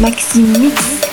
Maxime Mix.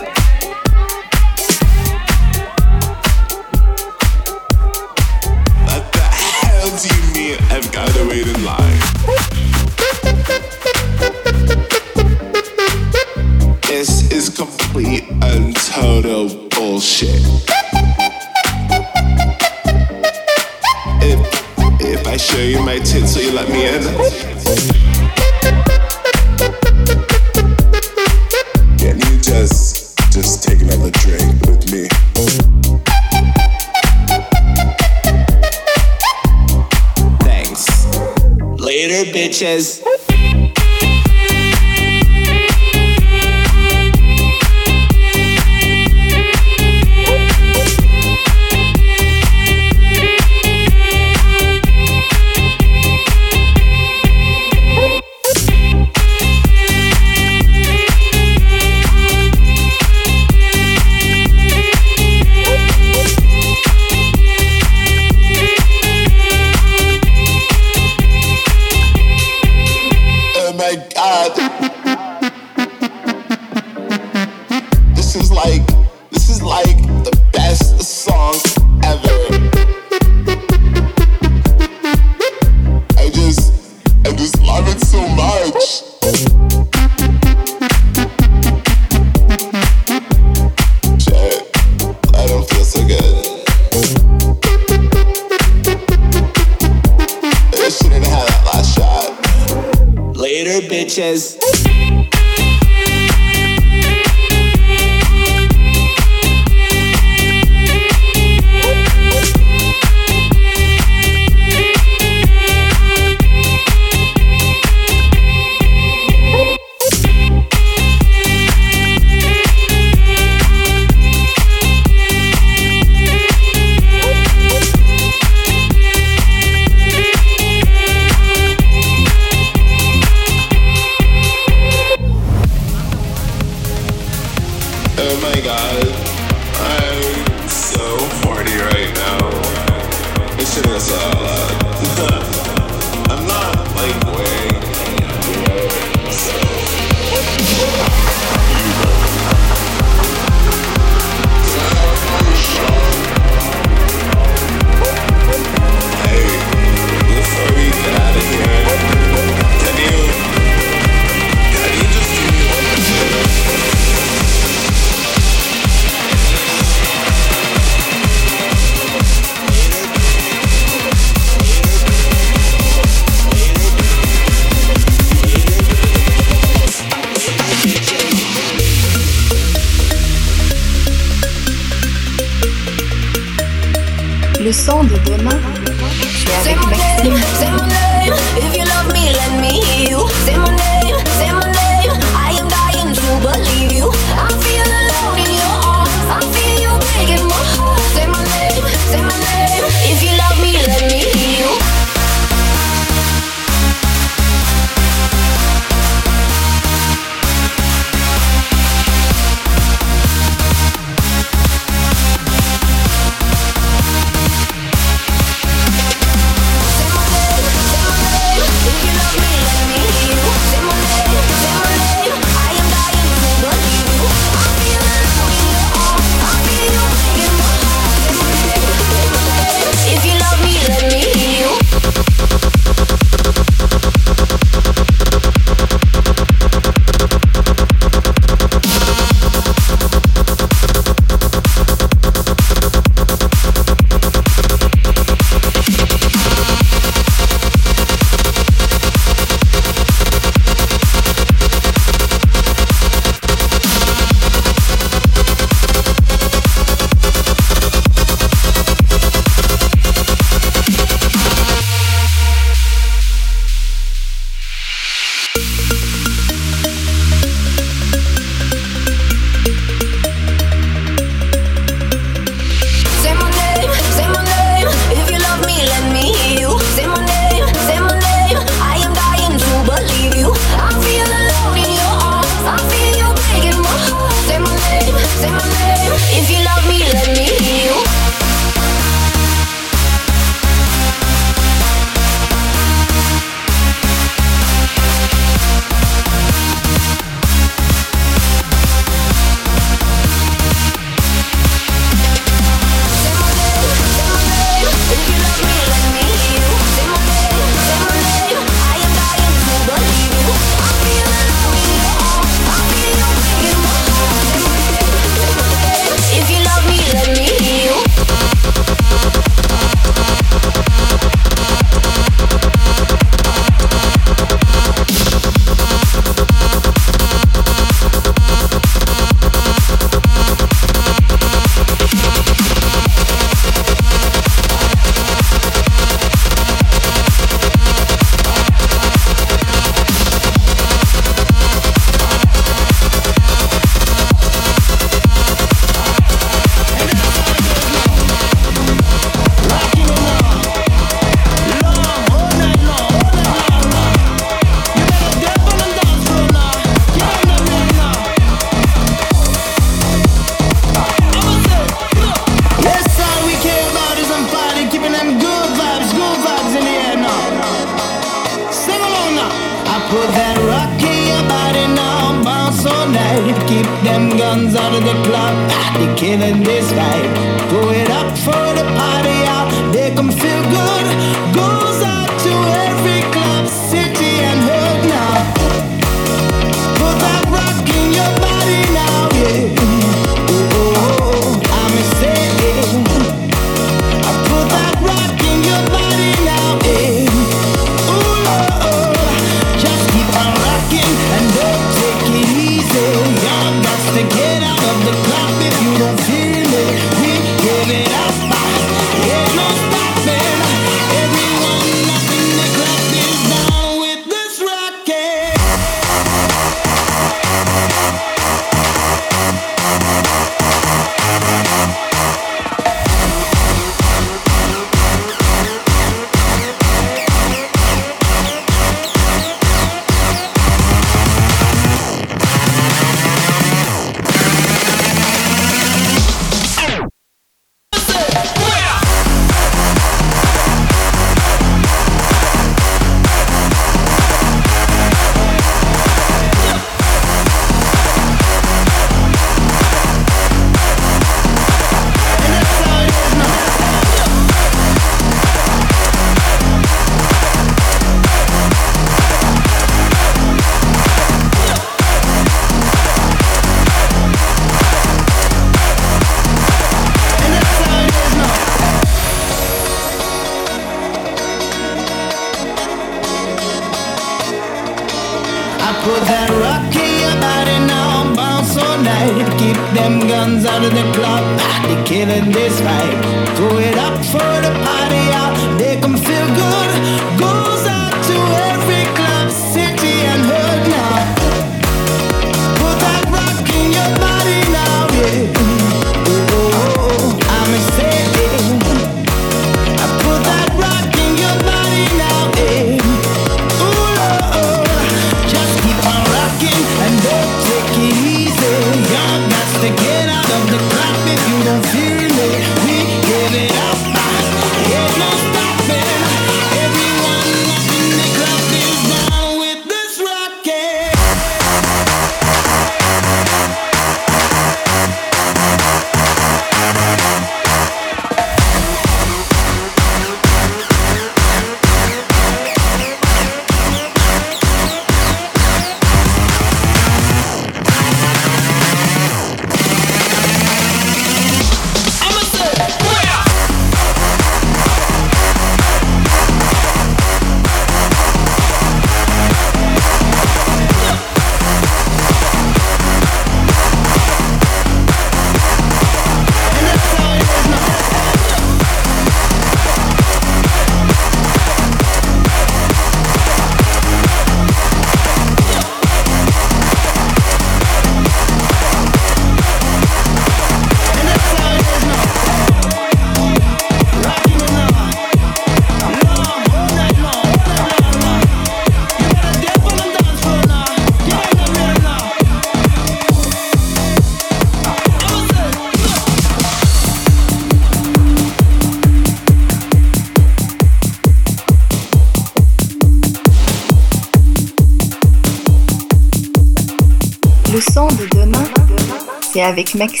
Avec. Maxime.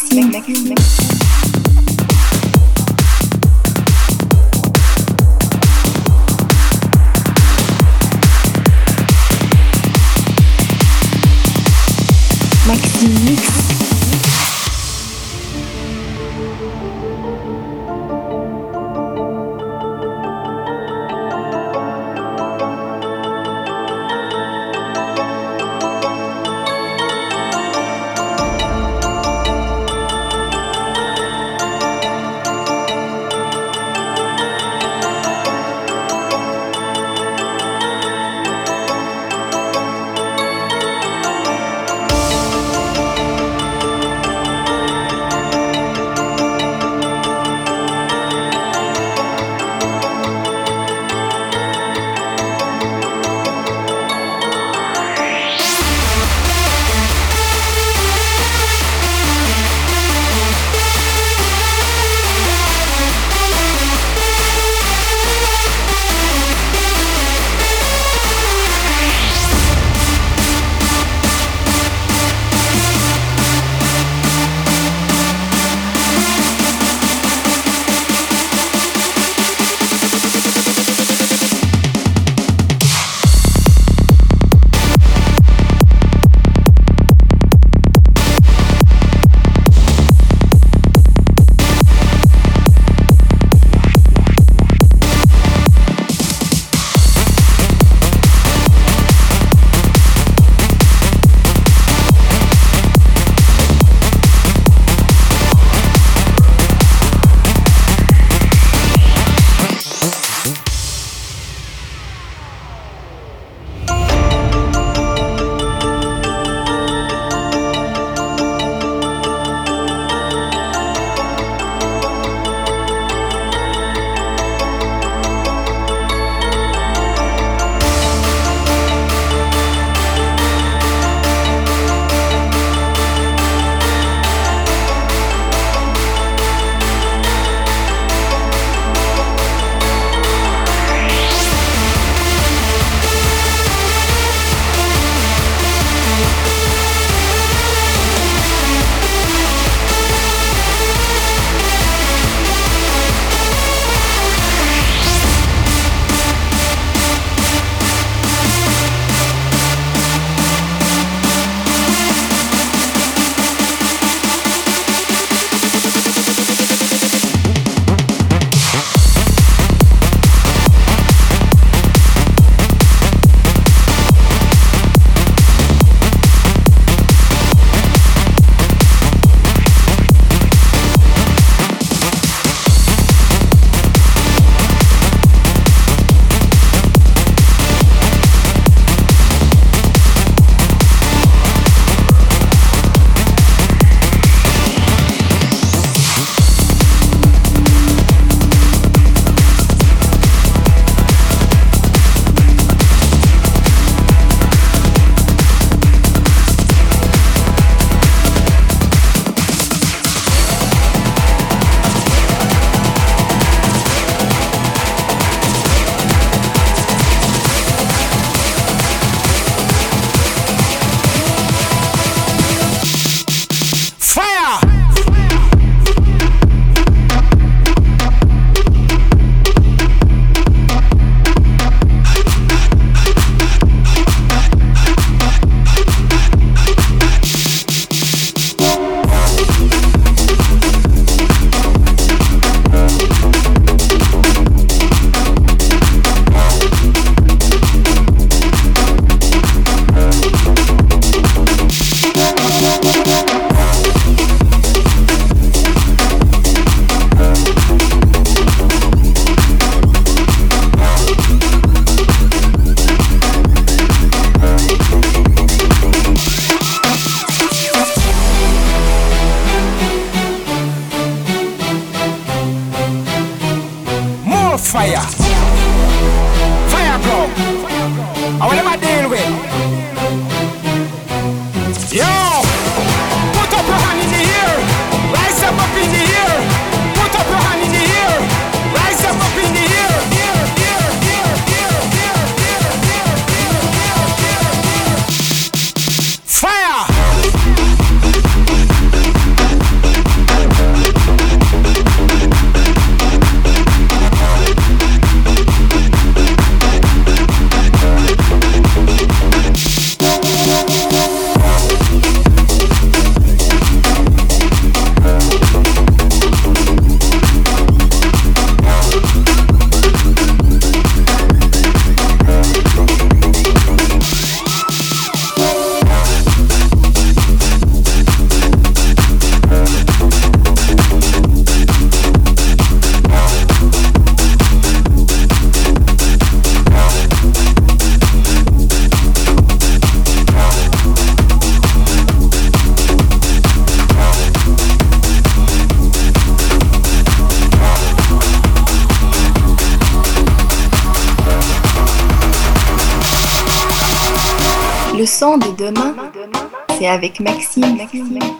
Avec Maxime. Maxime.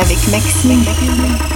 Avec Maxime.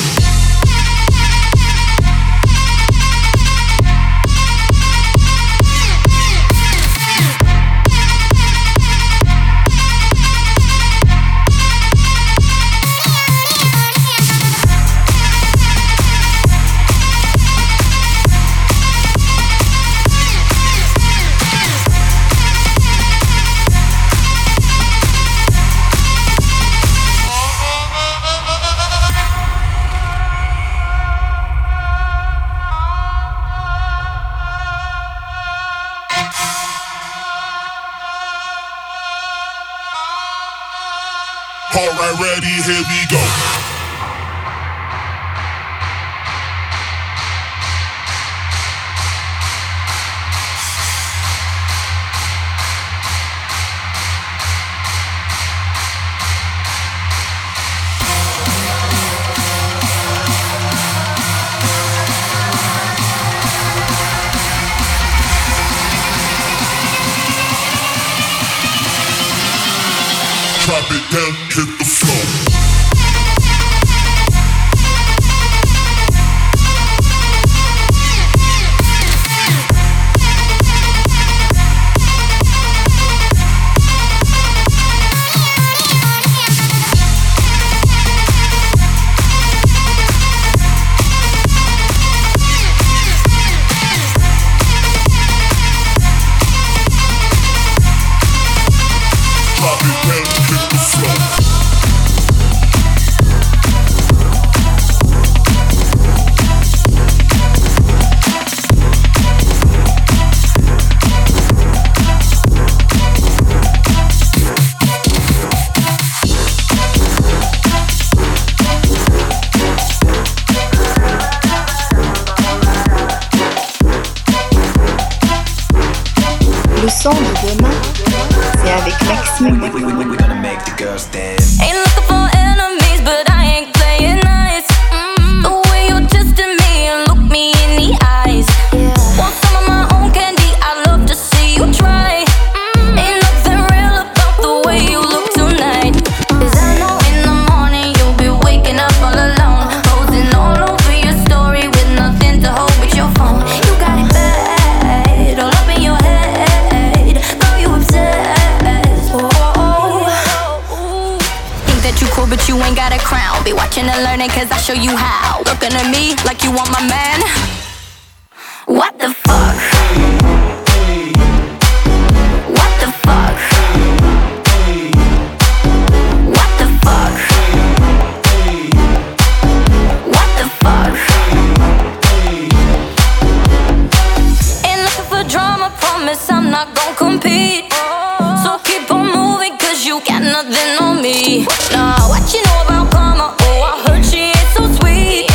here we go. Got nothing on me. Nah, what you know about karma? Oh, I heard she ain't so sweet.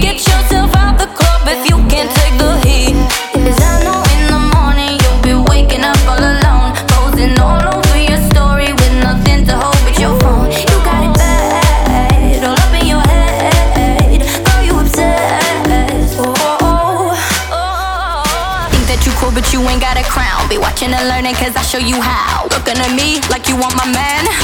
Get yourself out the club if you can't take the heat. Cause I know in the morning you'll be waking up all alone. Posing all over your story with nothing to hold but your phone. You got it bad, all up in your head. Girl, you obsessed. Oh, oh, oh. oh, oh. Think that you cool, but you ain't got a crown. Be watching and learning, cause I show you how. Looking at me like you want my man.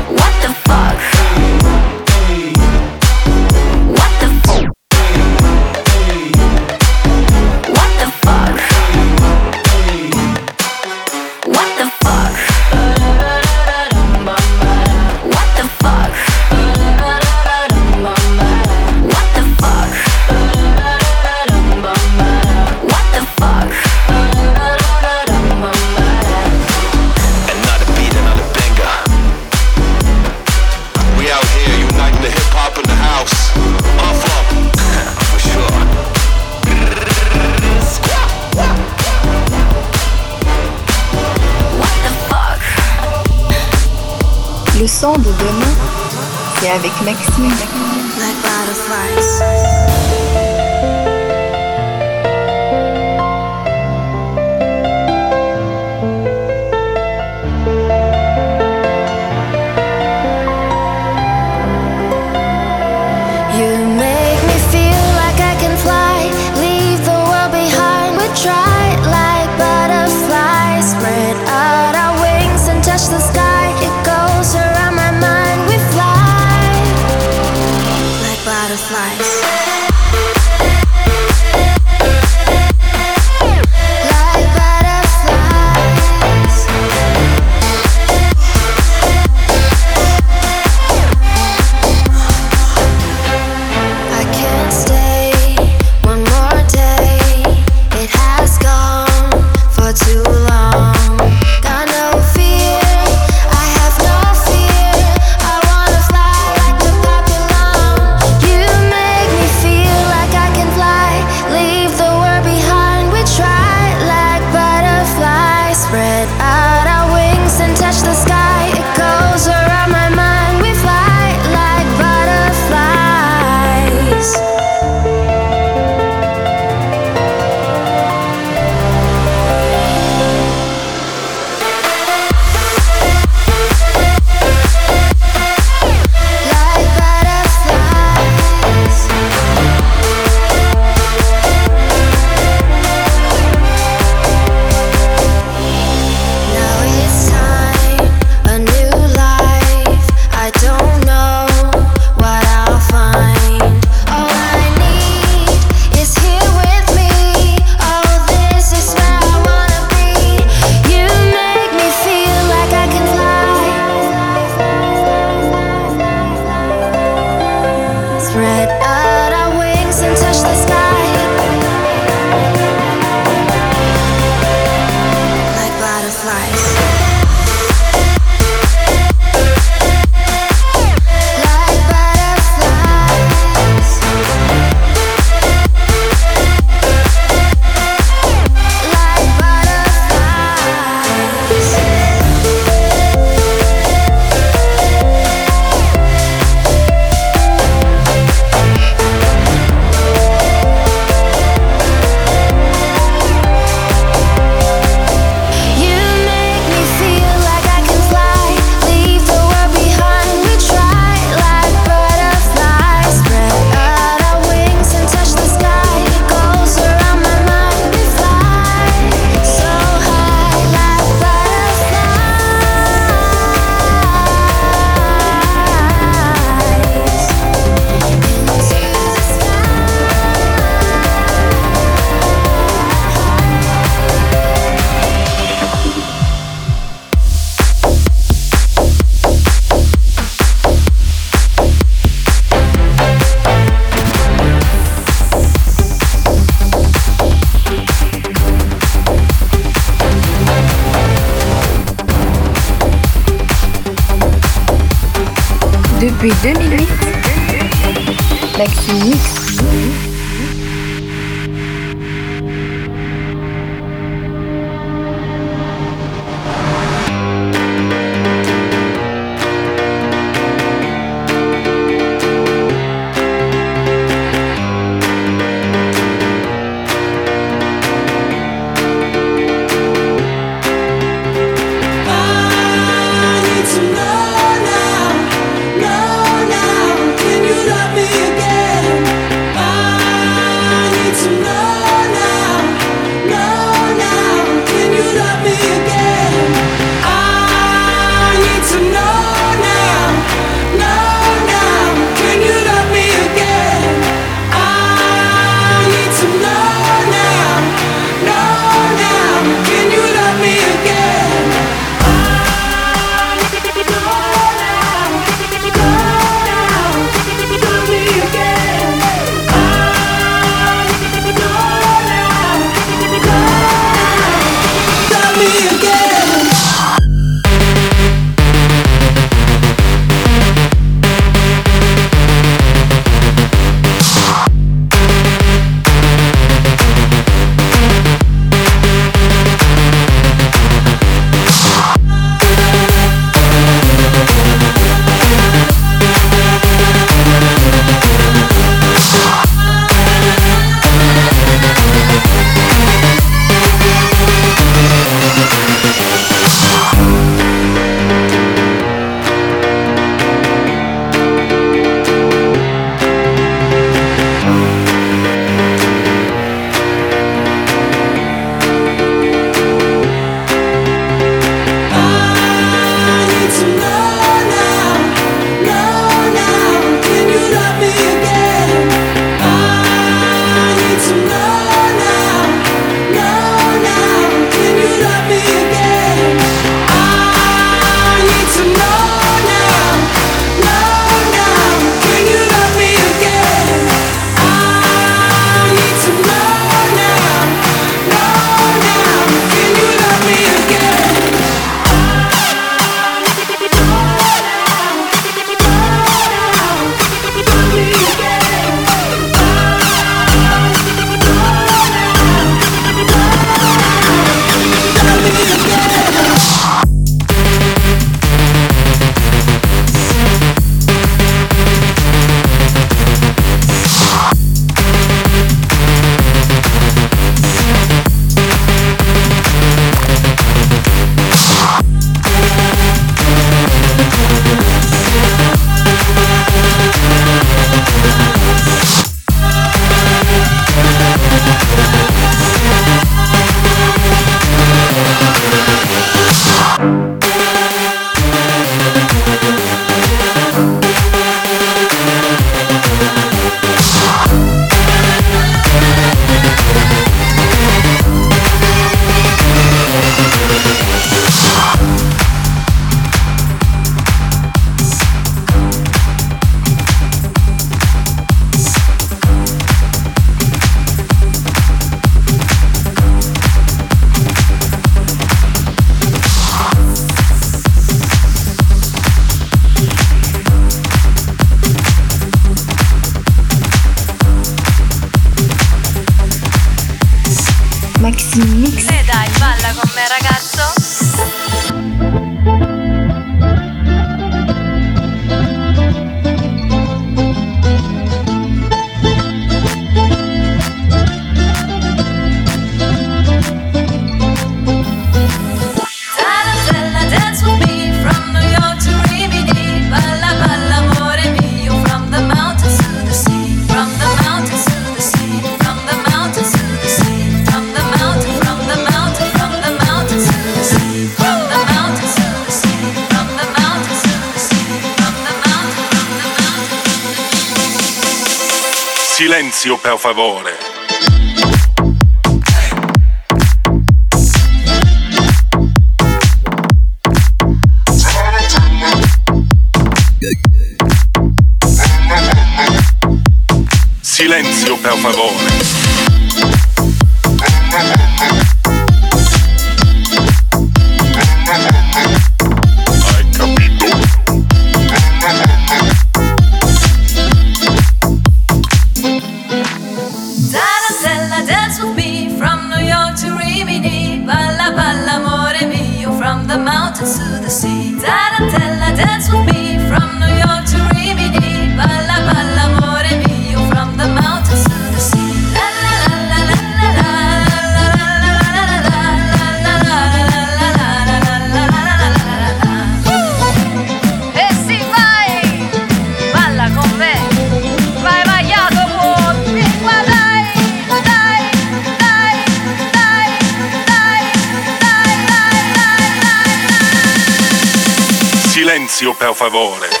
Per favore.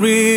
We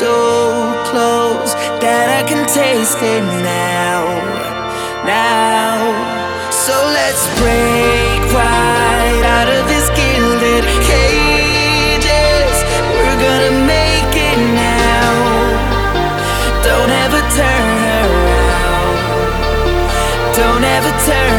so close that I can taste it now. Now, so let's break right out of this gilded cages. We're gonna make it now. Don't ever turn around. Don't ever turn.